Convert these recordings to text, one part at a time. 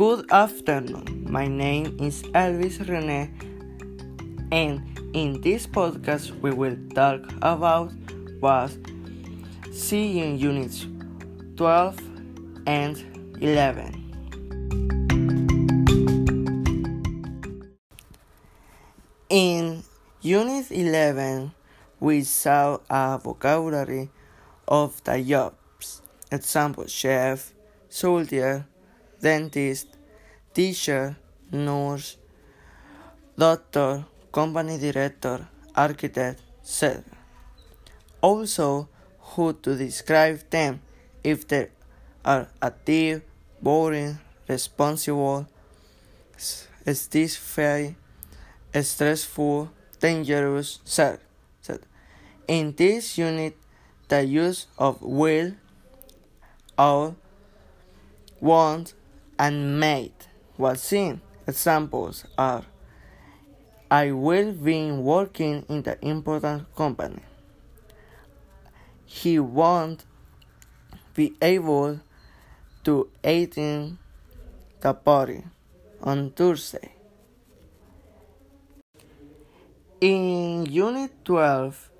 Good afternoon. My name is Elvis Rene, and in this podcast, we will talk about what see in units 12 and 11. In Unit 11, we saw a vocabulary of the jobs. Example chef, soldier, dentist, teacher, nurse, doctor, company director, architect, etc. Also, who to describe them if they are active, boring, responsible, satisfied, stressful, dangerous, sad. In this unit, the use of will, all, want, and made was seen. Examples are I will be working in the important company. He won't be able to attend the party on Thursday. In Unit 12,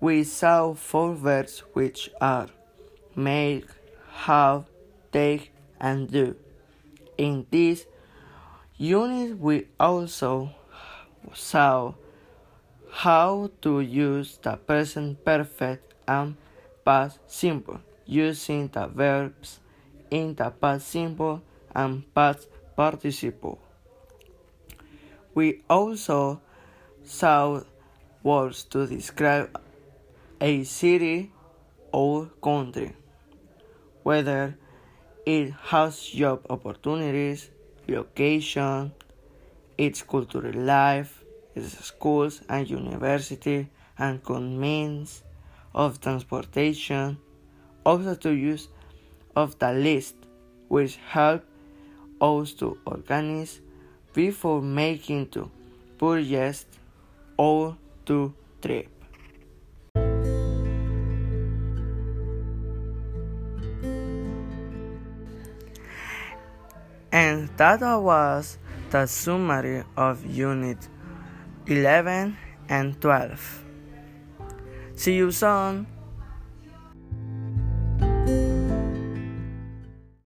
we saw four verbs which are make, have, take, and do. In this unit, we also saw how to use the present perfect and past simple using the verbs in the past simple and past participle. We also saw words to describe a city or country, whether it has job opportunities, location, its cultural life, its schools and university, and means of transportation, also to use of the list, which help us to organize before making to purchase or to trip. And that was the summary of Unit 11 and 12. See you soon!